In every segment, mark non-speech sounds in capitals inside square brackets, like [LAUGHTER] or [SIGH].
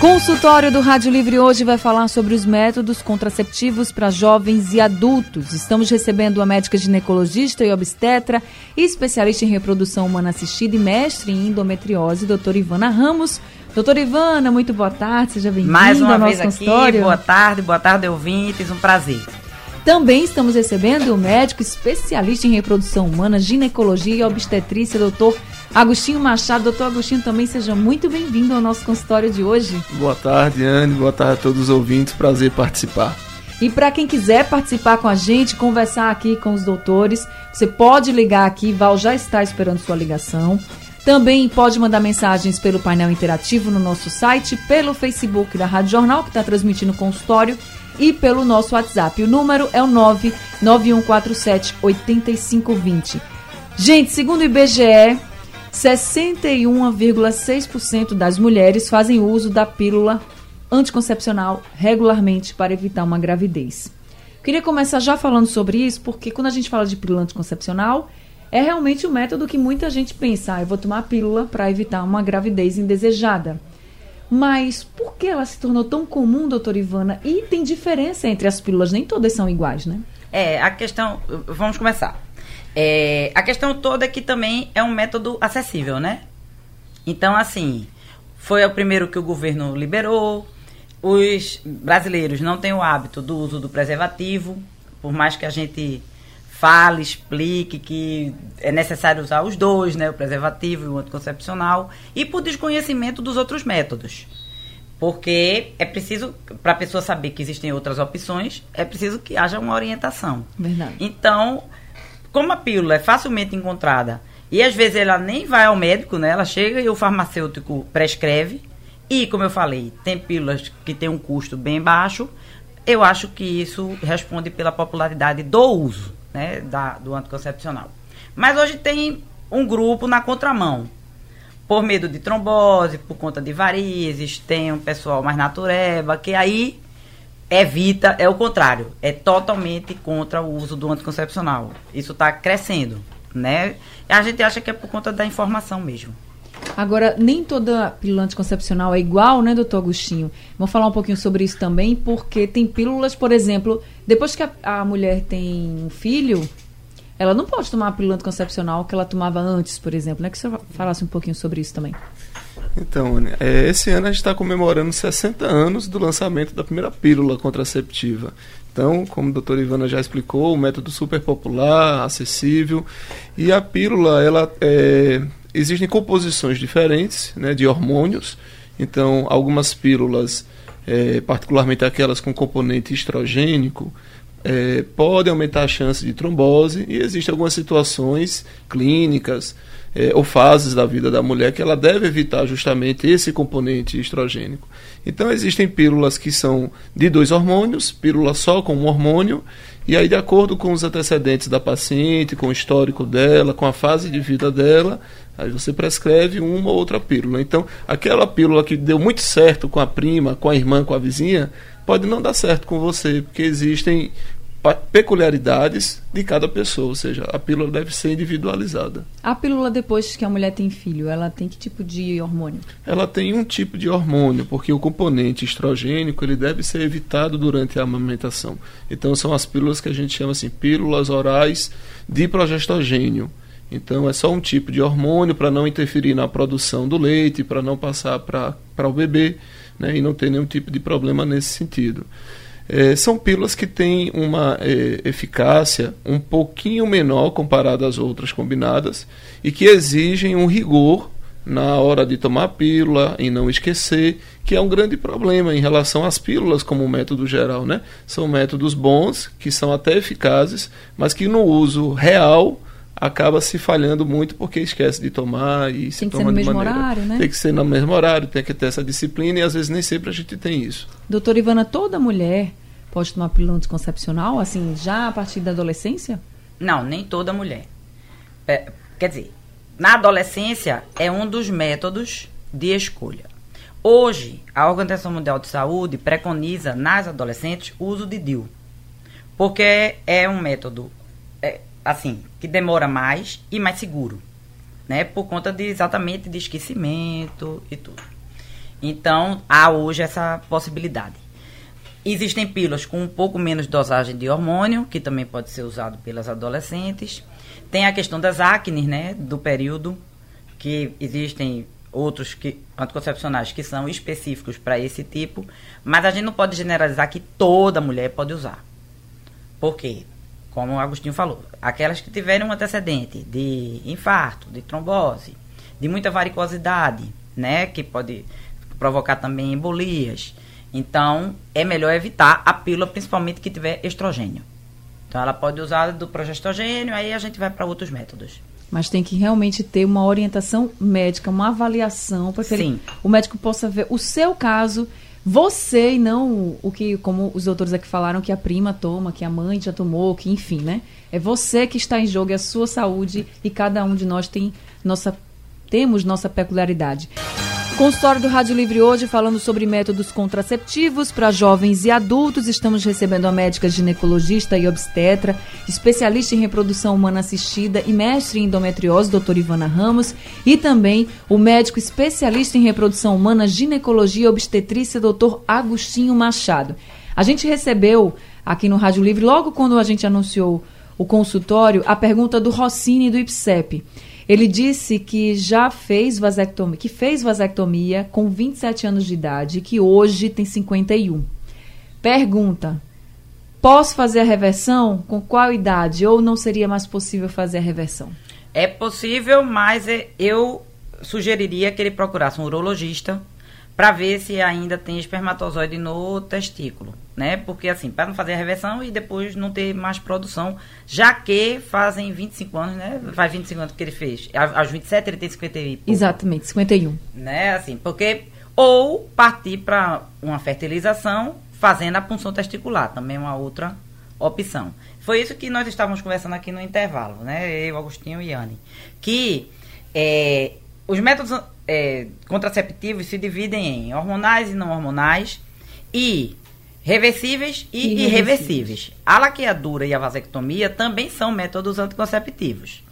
Consultório do Rádio Livre hoje vai falar sobre os métodos contraceptivos para jovens e adultos. Estamos recebendo a médica ginecologista e obstetra, especialista em reprodução humana assistida e mestre em endometriose, doutora Ivana Ramos. Doutora Ivana, muito boa tarde, seja bem-vinda Mais uma ao vez nosso aqui, consultório. boa tarde, boa tarde, ouvintes, um prazer. Também estamos recebendo o médico especialista em reprodução humana, ginecologia e obstetrícia, doutor Agostinho Machado. Doutor Agostinho, também seja muito bem-vindo ao nosso consultório de hoje. Boa tarde, Anne. Boa tarde a todos os ouvintes. Prazer participar. E para quem quiser participar com a gente, conversar aqui com os doutores, você pode ligar aqui, Val já está esperando sua ligação. Também pode mandar mensagens pelo painel interativo no nosso site, pelo Facebook da Rádio Jornal, que está transmitindo o consultório, e pelo nosso WhatsApp. O número é o 99147 8520. Gente, segundo o IBGE, 61,6% das mulheres fazem uso da pílula anticoncepcional regularmente para evitar uma gravidez. Queria começar já falando sobre isso, porque quando a gente fala de pílula anticoncepcional, é realmente o método que muita gente pensa, ah, eu vou tomar a pílula para evitar uma gravidez indesejada. Mas por que ela se tornou tão comum, doutora Ivana? E tem diferença entre as pílulas, nem todas são iguais, né? É, a questão. Vamos começar. É, a questão toda é que também é um método acessível, né? Então, assim, foi o primeiro que o governo liberou. Os brasileiros não têm o hábito do uso do preservativo, por mais que a gente fale, explique que é necessário usar os dois, né, o preservativo e o anticoncepcional, e por desconhecimento dos outros métodos. Porque é preciso, para a pessoa saber que existem outras opções, é preciso que haja uma orientação. Verdade. Então, como a pílula é facilmente encontrada e às vezes ela nem vai ao médico, né? Ela chega e o farmacêutico prescreve. E, como eu falei, tem pílulas que têm um custo bem baixo. Eu acho que isso responde pela popularidade do uso né, da, do anticoncepcional. Mas hoje tem um grupo na contramão. Por medo de trombose, por conta de varizes, tem um pessoal mais natureba, que aí evita, é o contrário, é totalmente contra o uso do anticoncepcional. Isso está crescendo, né? A gente acha que é por conta da informação mesmo. Agora, nem toda pílula anticoncepcional é igual, né, doutor Agostinho? Vamos falar um pouquinho sobre isso também, porque tem pílulas, por exemplo, depois que a, a mulher tem um filho, ela não pode tomar a pílula anticoncepcional que ela tomava antes, por exemplo, né? Que você falasse um pouquinho sobre isso também. Então, é, esse ano a gente está comemorando 60 anos do lançamento da primeira pílula contraceptiva. Então, como a doutora Ivana já explicou, um método super popular, acessível. E a pílula, ela é, existem composições diferentes né, de hormônios. Então, algumas pílulas, é, particularmente aquelas com componente estrogênico, é, podem aumentar a chance de trombose e existem algumas situações clínicas é, ou fases da vida da mulher que ela deve evitar justamente esse componente estrogênico. Então existem pílulas que são de dois hormônios, pílula só com um hormônio, e aí de acordo com os antecedentes da paciente, com o histórico dela, com a fase de vida dela, aí você prescreve uma ou outra pílula. Então aquela pílula que deu muito certo com a prima, com a irmã, com a vizinha, pode não dar certo com você, porque existem peculiaridades de cada pessoa, ou seja, a pílula deve ser individualizada. A pílula depois que a mulher tem filho, ela tem que tipo de hormônio? Ela tem um tipo de hormônio, porque o componente estrogênico ele deve ser evitado durante a amamentação. Então são as pílulas que a gente chama assim, pílulas orais de progestogênio. Então é só um tipo de hormônio para não interferir na produção do leite, para não passar para o bebê, né, e não ter nenhum tipo de problema nesse sentido. É, são pílulas que têm uma é, eficácia um pouquinho menor comparada às outras combinadas e que exigem um rigor na hora de tomar a pílula, em não esquecer, que é um grande problema em relação às pílulas como método geral, né? São métodos bons, que são até eficazes, mas que no uso real acaba se falhando muito porque esquece de tomar e se tem que toma ser no de mesmo maneira. horário, né? Tem que ser no mesmo horário, tem que ter essa disciplina e às vezes nem sempre a gente tem isso. Doutora Ivana, toda mulher pode tomar pílula anticoncepcional, assim, já a partir da adolescência? Não, nem toda mulher. É, quer dizer, na adolescência é um dos métodos de escolha. Hoje, a Organização Mundial de Saúde preconiza nas adolescentes o uso de DIU, porque é um método é, assim que demora mais e mais seguro, né? Por conta de exatamente de esquecimento e tudo. Então, há hoje essa possibilidade. Existem pílulas com um pouco menos dosagem de hormônio, que também pode ser usado pelas adolescentes. Tem a questão das acnes, né, do período, que existem outros que, anticoncepcionais que são específicos para esse tipo, mas a gente não pode generalizar que toda mulher pode usar. Por quê? Como o Agostinho falou, aquelas que tiverem um antecedente de infarto, de trombose, de muita varicosidade, né, que pode provocar também embolias. Então, é melhor evitar a pílula, principalmente que tiver estrogênio. Então, ela pode usar do progestogênio, aí a gente vai para outros métodos. Mas tem que realmente ter uma orientação médica, uma avaliação, para que o médico possa ver o seu caso, você e não o que, como os doutores aqui falaram, que a prima toma, que a mãe já tomou, que enfim, né? É você que está em jogo, é a sua saúde e cada um de nós tem nossa, temos nossa peculiaridade. Consultório do Rádio Livre hoje falando sobre métodos contraceptivos para jovens e adultos. Estamos recebendo a médica ginecologista e obstetra, especialista em reprodução humana assistida e mestre em endometriose, doutora Ivana Ramos, e também o médico especialista em reprodução humana, ginecologia e obstetrícia, doutor Agostinho Machado. A gente recebeu aqui no Rádio Livre, logo quando a gente anunciou o consultório, a pergunta do Rossini do IPSEP. Ele disse que já fez vasectomia, que fez vasectomia com 27 anos de idade, que hoje tem 51. Pergunta: Posso fazer a reversão? Com qual idade? Ou não seria mais possível fazer a reversão? É possível, mas é, eu sugeriria que ele procurasse um urologista para ver se ainda tem espermatozoide no testículo, né? Porque assim, para não fazer a reversão e depois não ter mais produção, já que fazem 25 anos, né? Faz 25 anos que ele fez. Aos 27 ele tem 51. Exatamente, 51. Né? Assim, porque ou partir para uma fertilização fazendo a punção testicular, também é uma outra opção. Foi isso que nós estávamos conversando aqui no intervalo, né? Eu, Agostinho e Anne, que é, os métodos é, contraceptivos se dividem em hormonais e não hormonais e reversíveis e irreversíveis. irreversíveis. A laqueadura e a vasectomia também são métodos anticonceptivos.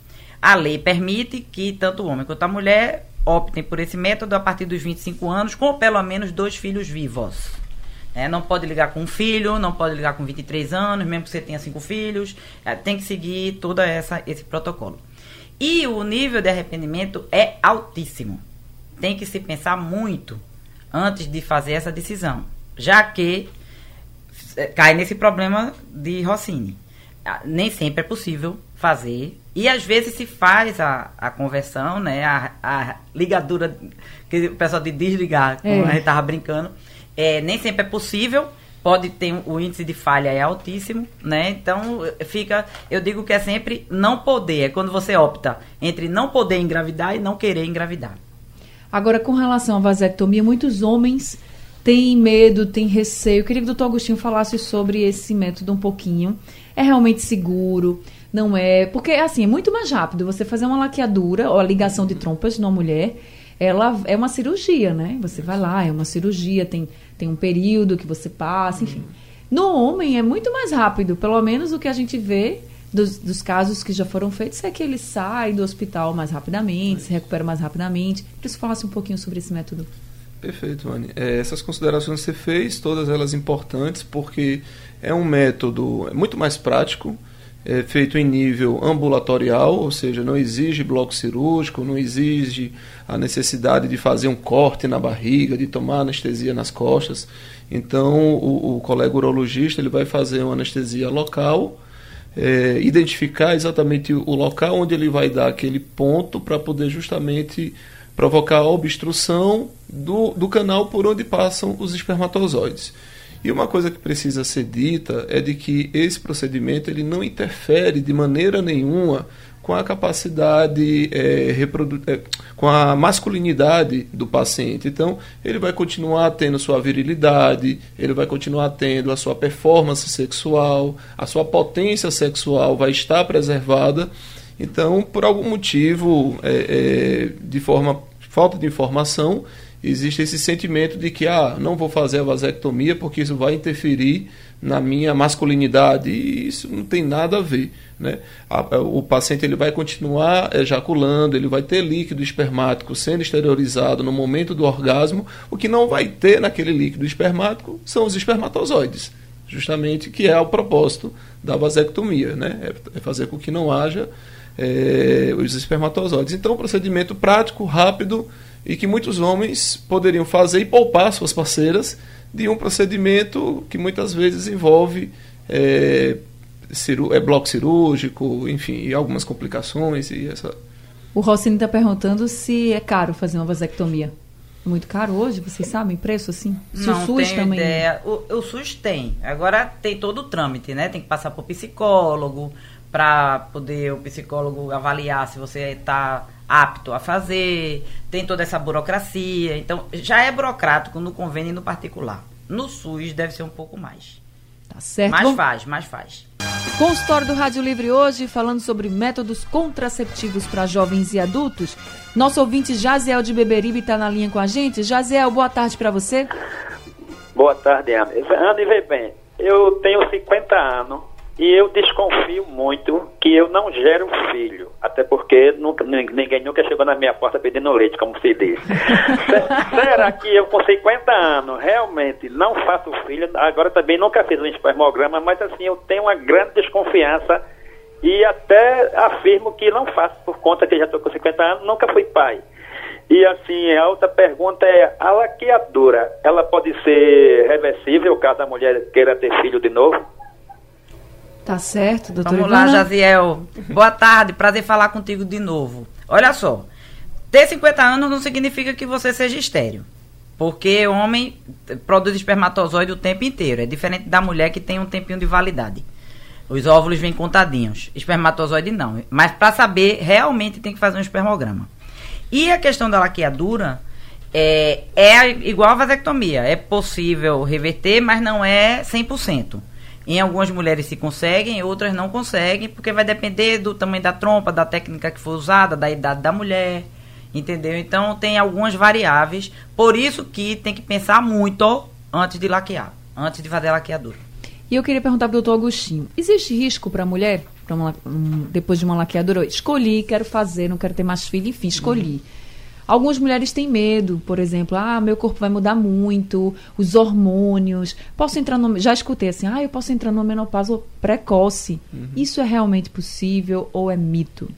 A lei permite que tanto o homem quanto a mulher optem por esse método a partir dos 25 anos com pelo menos dois filhos vivos. É, não pode ligar com um filho, não pode ligar com 23 anos, mesmo que você tenha cinco filhos. É, tem que seguir todo esse protocolo. E o nível de arrependimento é altíssimo tem que se pensar muito antes de fazer essa decisão, já que é, cai nesse problema de Rossini. Ah, nem sempre é possível fazer. E às vezes se faz a, a conversão, né? A, a ligadura que o pessoal de desligar, como é. a gente estava brincando. É, nem sempre é possível. Pode ter o índice de falha é altíssimo, né? Então fica, eu digo que é sempre não poder, é quando você opta entre não poder engravidar e não querer engravidar. Agora, com relação à vasectomia, muitos homens têm medo, têm receio. Eu queria que o doutor Agostinho falasse sobre esse método um pouquinho. É realmente seguro? Não é? Porque, assim, é muito mais rápido você fazer uma laqueadura ou a ligação de trompas numa mulher. Ela é uma cirurgia, né? Você vai lá, é uma cirurgia, tem, tem um período que você passa, enfim. No homem é muito mais rápido, pelo menos o que a gente vê dos, dos, casos que já foram feitos é que ele sai do hospital mais rapidamente, se recupera mais rapidamente. Queria que falasse um pouquinho sobre esse método. Perfeito, Anne. É, essas considerações que você fez, todas elas importantes, porque é um método muito mais prático, é feito em nível ambulatorial, ou seja, não exige bloco cirúrgico, não exige a necessidade de fazer um corte na barriga, de tomar anestesia nas costas. Então, o, o colega urologista ele vai fazer uma anestesia local é, identificar exatamente o local onde ele vai dar aquele ponto para poder justamente provocar a obstrução do, do canal por onde passam os espermatozoides. E uma coisa que precisa ser dita é de que esse procedimento ele não interfere de maneira nenhuma com a capacidade é, é, com a masculinidade do paciente. Então, ele vai continuar tendo sua virilidade, ele vai continuar tendo a sua performance sexual, a sua potência sexual vai estar preservada. Então, por algum motivo, é, é, de forma falta de informação, existe esse sentimento de que ah, não vou fazer a vasectomia porque isso vai interferir na minha masculinidade e isso não tem nada a ver. Né? o paciente ele vai continuar ejaculando, ele vai ter líquido espermático sendo exteriorizado no momento do orgasmo. O que não vai ter naquele líquido espermático são os espermatozoides, justamente que é o propósito da vasectomia, né? é, é fazer com que não haja é, os espermatozoides. Então, um procedimento prático, rápido e que muitos homens poderiam fazer e poupar suas parceiras de um procedimento que muitas vezes envolve é, ciru é bloco cirúrgico, enfim, e algumas complicações e essa. O Rossini está perguntando se é caro fazer uma vasectomia. É muito caro hoje, vocês sabem preço assim? Se Não o SUS também. Ideia. O, o SUS tem. Agora tem todo o trâmite, né? Tem que passar por psicólogo para poder o psicólogo avaliar se você está apto a fazer, tem toda essa burocracia. Então, já é burocrático no convênio e no particular. No SUS deve ser um pouco mais. Tá certo. Mais Bom, faz, mais faz. Consultório do Rádio Livre hoje, falando sobre métodos contraceptivos para jovens e adultos. Nosso ouvinte Jaziel de Beberibe está na linha com a gente. Jaziel, boa tarde para você. Boa tarde, Ana. Ana, e vê bem, eu tenho 50 anos e eu desconfio muito que eu não gero filho, até porque nunca, ninguém nunca chegou na minha porta pedindo leite, como se diz. [LAUGHS] Será que eu com 50 anos realmente não faço filho? Agora também nunca fiz um espermograma, mas assim, eu tenho uma grande desconfiança e até afirmo que não faço por conta que já estou com 50 anos, nunca fui pai. E assim, a outra pergunta é, a laqueadura, ela pode ser reversível caso a mulher queira ter filho de novo? Tá certo, doutora Vamos Ivana. lá, Jaziel. Boa tarde, prazer falar contigo de novo. Olha só, ter 50 anos não significa que você seja estéreo. Porque o homem produz espermatozoide o tempo inteiro. É diferente da mulher que tem um tempinho de validade. Os óvulos vêm contadinhos. Espermatozoide não. Mas para saber, realmente tem que fazer um espermograma. E a questão da laqueadura é, é igual a vasectomia. É possível reverter, mas não é 100%. Em algumas mulheres se conseguem, outras não conseguem, porque vai depender do tamanho da trompa, da técnica que for usada, da idade da mulher, entendeu? Então tem algumas variáveis, por isso que tem que pensar muito antes de laquear, antes de fazer a laqueadura. E eu queria perguntar para o doutor Agostinho, existe risco para a mulher, pra uma, um, depois de uma laqueadura? Escolhi, quero fazer, não quero ter mais filho, enfim, escolhi. Uhum Algumas mulheres têm medo, por exemplo, ah, meu corpo vai mudar muito, os hormônios. Posso entrar no. Já escutei assim, ah, eu posso entrar numa menopausa precoce. Uhum. Isso é realmente possível ou é mito?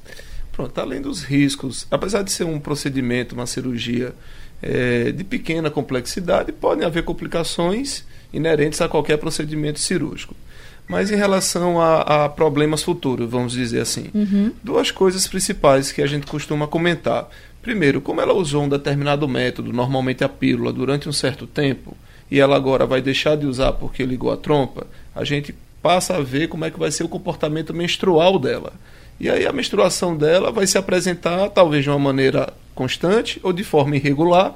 Pronto, além dos riscos, apesar de ser um procedimento, uma cirurgia é, de pequena complexidade, podem haver complicações inerentes a qualquer procedimento cirúrgico. Mas em relação a, a problemas futuros, vamos dizer assim, uhum. duas coisas principais que a gente costuma comentar. Primeiro, como ela usou um determinado método, normalmente a pílula, durante um certo tempo, e ela agora vai deixar de usar porque ligou a trompa, a gente passa a ver como é que vai ser o comportamento menstrual dela. E aí a menstruação dela vai se apresentar talvez de uma maneira constante ou de forma irregular,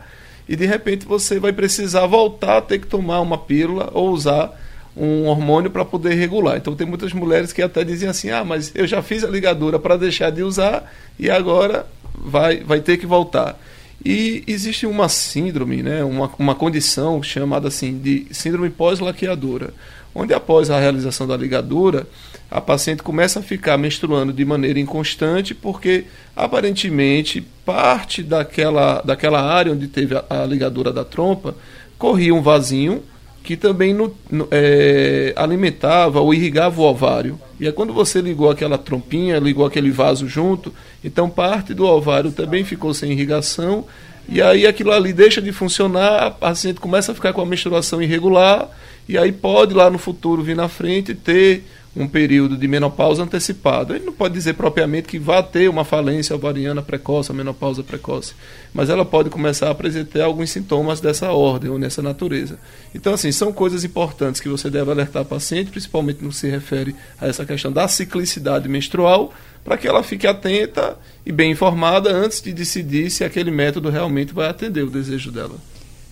e de repente você vai precisar voltar a ter que tomar uma pílula ou usar um hormônio para poder regular. Então tem muitas mulheres que até dizem assim: "Ah, mas eu já fiz a ligadura para deixar de usar e agora vai, vai ter que voltar. E existe uma síndrome, né, uma, uma condição chamada assim de síndrome pós-laqueadora, onde após a realização da ligadura, a paciente começa a ficar menstruando de maneira inconstante, porque aparentemente parte daquela, daquela área onde teve a, a ligadura da trompa corria um vasinho que também no, no, é, alimentava ou irrigava o ovário. E é quando você ligou aquela trompinha, ligou aquele vaso junto, então parte do ovário também ficou sem irrigação, e aí aquilo ali deixa de funcionar, a paciente começa a ficar com a menstruação irregular, e aí pode lá no futuro vir na frente ter um período de menopausa antecipado. Ele não pode dizer propriamente que vá ter uma falência ovariana precoce, a menopausa precoce, mas ela pode começar a apresentar alguns sintomas dessa ordem ou nessa natureza. Então, assim, são coisas importantes que você deve alertar a paciente, principalmente no que se refere a essa questão da ciclicidade menstrual, para que ela fique atenta e bem informada antes de decidir se aquele método realmente vai atender o desejo dela.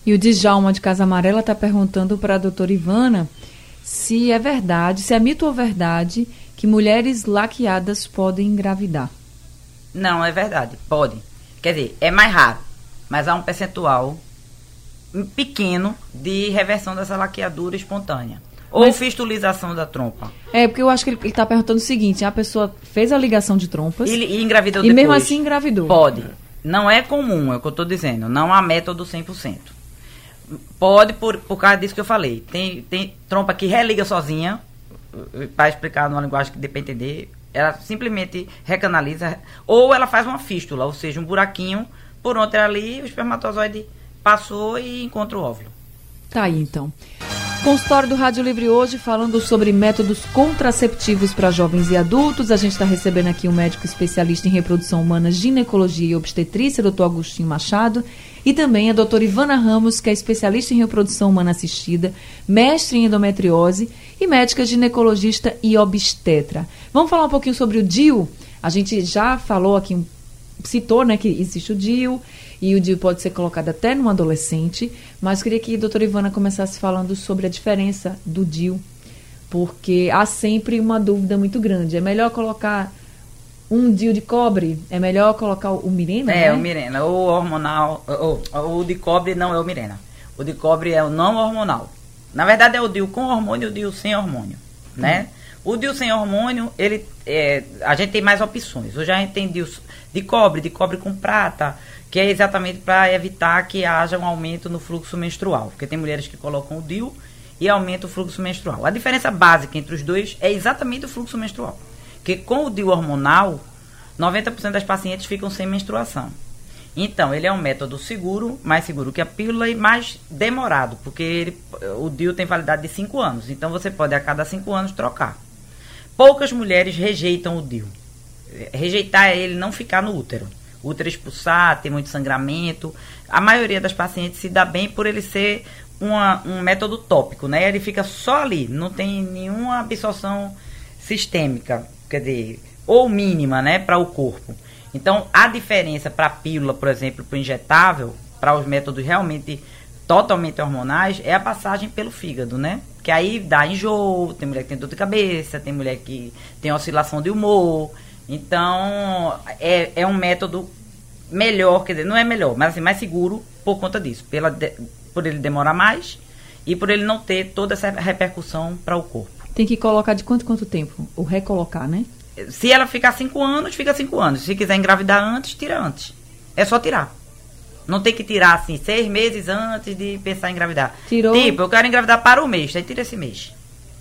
E o Djalma de Casa Amarela está perguntando para a doutora Ivana se é verdade, se é mito ou verdade que mulheres laqueadas podem engravidar. Não, é verdade, pode. Quer dizer, é mais raro, mas há um percentual pequeno de reversão dessa laqueadura espontânea. Ou mas, fistulização da trompa. É, porque eu acho que ele está perguntando o seguinte: a pessoa fez a ligação de trompas. E, e engravidou e depois. E mesmo assim engravidou. Pode. Não é comum, é o que eu estou dizendo. Não há método 100%. Pode, por, por causa disso que eu falei. Tem, tem trompa que religa sozinha, para explicar numa linguagem que dê para entender. Ela simplesmente recanaliza, ou ela faz uma fístula, ou seja, um buraquinho por onde ali o espermatozoide passou e encontra o óvulo. Tá aí então. Consultório do Rádio Livre hoje falando sobre métodos contraceptivos para jovens e adultos. A gente está recebendo aqui um médico especialista em reprodução humana, ginecologia e obstetrícia, doutor Agostinho Machado, e também a doutora Ivana Ramos, que é especialista em reprodução humana assistida, mestre em endometriose e médica ginecologista e obstetra. Vamos falar um pouquinho sobre o DIU? A gente já falou aqui, citou né, que existe o DIU e o DIU pode ser colocado até no adolescente, mas queria que a doutora Ivana começasse falando sobre a diferença do DIU, porque há sempre uma dúvida muito grande. É melhor colocar um DIU de cobre? É melhor colocar o Mirena? É, né? o Mirena. O hormonal. O, o de cobre não é o Mirena. O de cobre é o não hormonal. Na verdade é o DIU com hormônio e o DIU sem hormônio, né? Hum. O DIU sem hormônio, ele, é, a gente tem mais opções. Hoje a gente tem DIU de cobre, de cobre com prata, que é exatamente para evitar que haja um aumento no fluxo menstrual. Porque tem mulheres que colocam o DIU e aumenta o fluxo menstrual. A diferença básica entre os dois é exatamente o fluxo menstrual. Porque com o DIU hormonal, 90% das pacientes ficam sem menstruação. Então, ele é um método seguro, mais seguro que a pílula e mais demorado, porque ele, o DIU tem validade de 5 anos. Então, você pode a cada 5 anos trocar. Poucas mulheres rejeitam o DIU. Rejeitar é ele não ficar no útero útero expulsar, ter muito sangramento. A maioria das pacientes se dá bem por ele ser uma, um método tópico, né? Ele fica só ali, não tem nenhuma absorção sistêmica, quer dizer, ou mínima, né, para o corpo. Então, a diferença para a pílula, por exemplo, para o injetável, para os métodos realmente totalmente hormonais, é a passagem pelo fígado, né? Que aí dá enjoo, tem mulher que tem dor de cabeça, tem mulher que tem oscilação de humor. Então, é, é um método melhor, quer dizer, não é melhor, mas assim, mais seguro por conta disso, pela por ele demorar mais e por ele não ter toda essa repercussão para o corpo. Tem que colocar de quanto quanto tempo? O recolocar, né? Se ela ficar cinco anos, fica cinco anos. Se quiser engravidar antes, tira antes. É só tirar. Não tem que tirar assim seis meses antes de pensar em engravidar. Tirou. Tipo, eu quero engravidar para o mês, aí tira esse mês.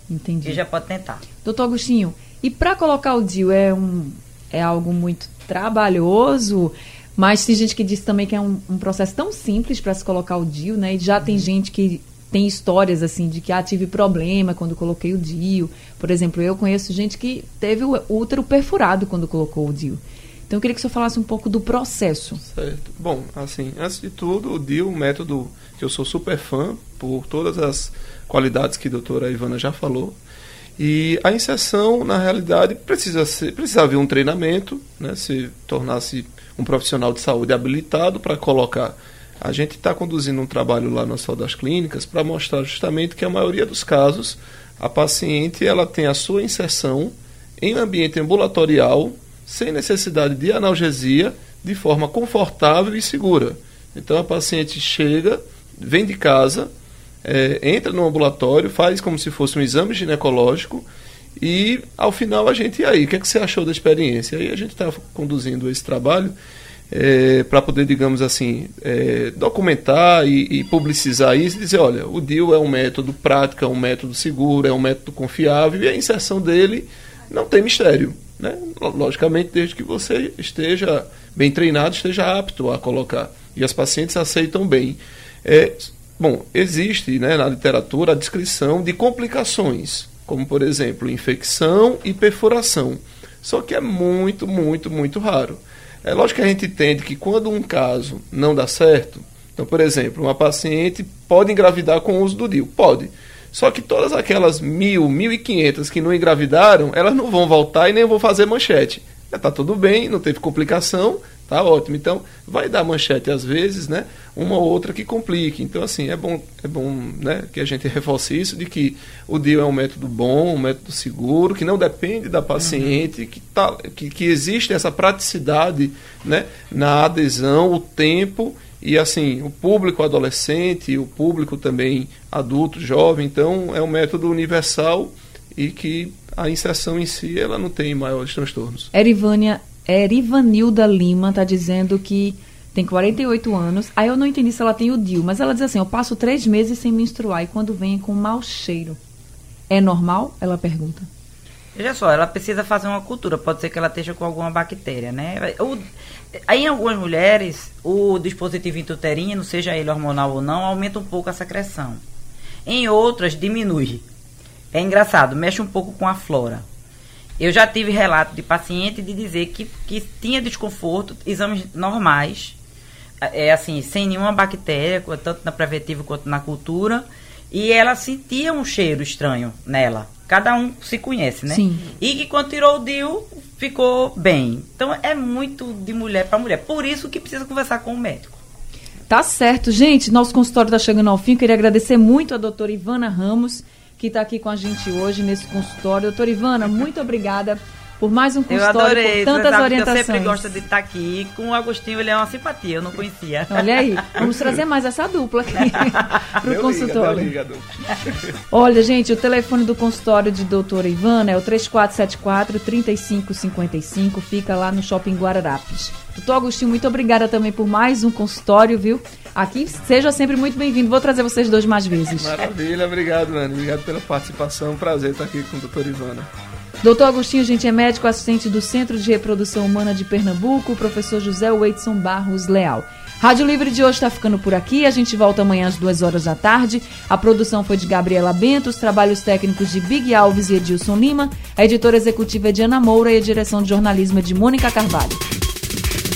Entendi. E já pode tentar. Doutor Agostinho, e para colocar o DIU é, um, é algo muito trabalhoso, mas tem gente que diz também que é um, um processo tão simples para se colocar o DIU, né? E já uhum. tem gente que tem histórias assim de que ah, tive problema quando coloquei o DIU. Por exemplo, eu conheço gente que teve o útero perfurado quando colocou o DIU. Então eu queria que o senhor falasse um pouco do processo. Certo. Bom, assim, antes de tudo, o DIU, um método que eu sou super fã por todas as qualidades que a doutora Ivana já falou. E a inserção, na realidade, precisa, ser, precisa haver um treinamento, né, se tornasse um profissional de saúde habilitado para colocar. A gente está conduzindo um trabalho lá nas das clínicas para mostrar justamente que a maioria dos casos a paciente ela tem a sua inserção em ambiente ambulatorial sem necessidade de analgesia de forma confortável e segura. Então a paciente chega, vem de casa, é, entra no ambulatório, faz como se fosse um exame ginecológico e ao final a gente, e aí, o que, é que você achou da experiência? Aí a gente está conduzindo esse trabalho é, para poder, digamos assim, é, documentar e, e, publicizar isso e dizer, olha, o DIL é um método prático, é um método seguro, é um método confiável e a inserção dele não tem mistério. Né? Logicamente, desde que você esteja bem treinado, esteja apto a colocar. E as pacientes aceitam bem. É, Bom, existe né, na literatura a descrição de complicações. como por exemplo infecção e perfuração. Só que é muito, muito, muito raro. É lógico que a gente entende que quando um caso não dá certo, então, por exemplo, uma paciente pode engravidar com o uso do DIU? Pode. Só que todas aquelas mil, mil e quinhentas que não engravidaram, elas não vão voltar e nem vão fazer manchete. Está tudo bem, não teve complicação, tá ótimo. Então, vai dar manchete às vezes, né? Uma ou outra que complique. Então, assim, é bom, é bom né, que a gente [LAUGHS] reforce isso, de que o DIU é um método bom, um método seguro, que não depende da paciente, uhum. que, tá, que, que existe essa praticidade né, na adesão, o tempo e assim, o público adolescente, o público também adulto, jovem, então é um método universal e que a inserção em si ela não tem maiores transtornos. Erivânia, Erivanilda Lima está dizendo que tem 48 anos. Aí eu não entendi se ela tem o DIU, mas ela diz assim: eu passo três meses sem menstruar e quando vem é com mau cheiro. É normal? Ela pergunta. Veja só, ela precisa fazer uma cultura. Pode ser que ela esteja com alguma bactéria, né? O, em algumas mulheres, o dispositivo intuterino, seja ele hormonal ou não, aumenta um pouco a secreção. Em outras, diminui. É engraçado, mexe um pouco com a flora. Eu já tive relato de paciente de dizer que, que tinha desconforto, exames normais, é assim, sem nenhuma bactéria, tanto na preventiva quanto na cultura, e ela sentia um cheiro estranho nela. Cada um se conhece, né? Sim. E que quando tirou o DIU, ficou bem. Então é muito de mulher para mulher. Por isso que precisa conversar com o médico. Tá certo, gente. Nosso consultório está chegando ao fim. Queria agradecer muito a doutora Ivana Ramos, que está aqui com a gente hoje nesse consultório. Doutora Ivana, muito obrigada por mais um consultório, eu adorei, por tantas orientações. Eu sempre gosto de estar aqui. Com o Agostinho, ele é uma simpatia, eu não conhecia. Olha aí, vamos trazer mais essa dupla aqui [LAUGHS] para o consultório. Liga, liga, Olha, gente, o telefone do consultório de doutora Ivana é o 3474-3555, fica lá no Shopping Guararapes. Doutor Agostinho, muito obrigada também por mais um consultório, viu? Aqui, seja sempre muito bem-vindo. Vou trazer vocês dois mais vezes. Maravilha, obrigado, Nani. Obrigado pela participação. Prazer estar aqui com a doutora Ivana. Doutor Agostinho, gente, é médico assistente do Centro de Reprodução Humana de Pernambuco, professor José Weidson Barros Leal. Rádio Livre de hoje está ficando por aqui. A gente volta amanhã às duas horas da tarde. A produção foi de Gabriela Bento, os trabalhos técnicos de Big Alves e Edilson Lima. A editora executiva é de Ana Moura e a direção de jornalismo é de Mônica Carvalho.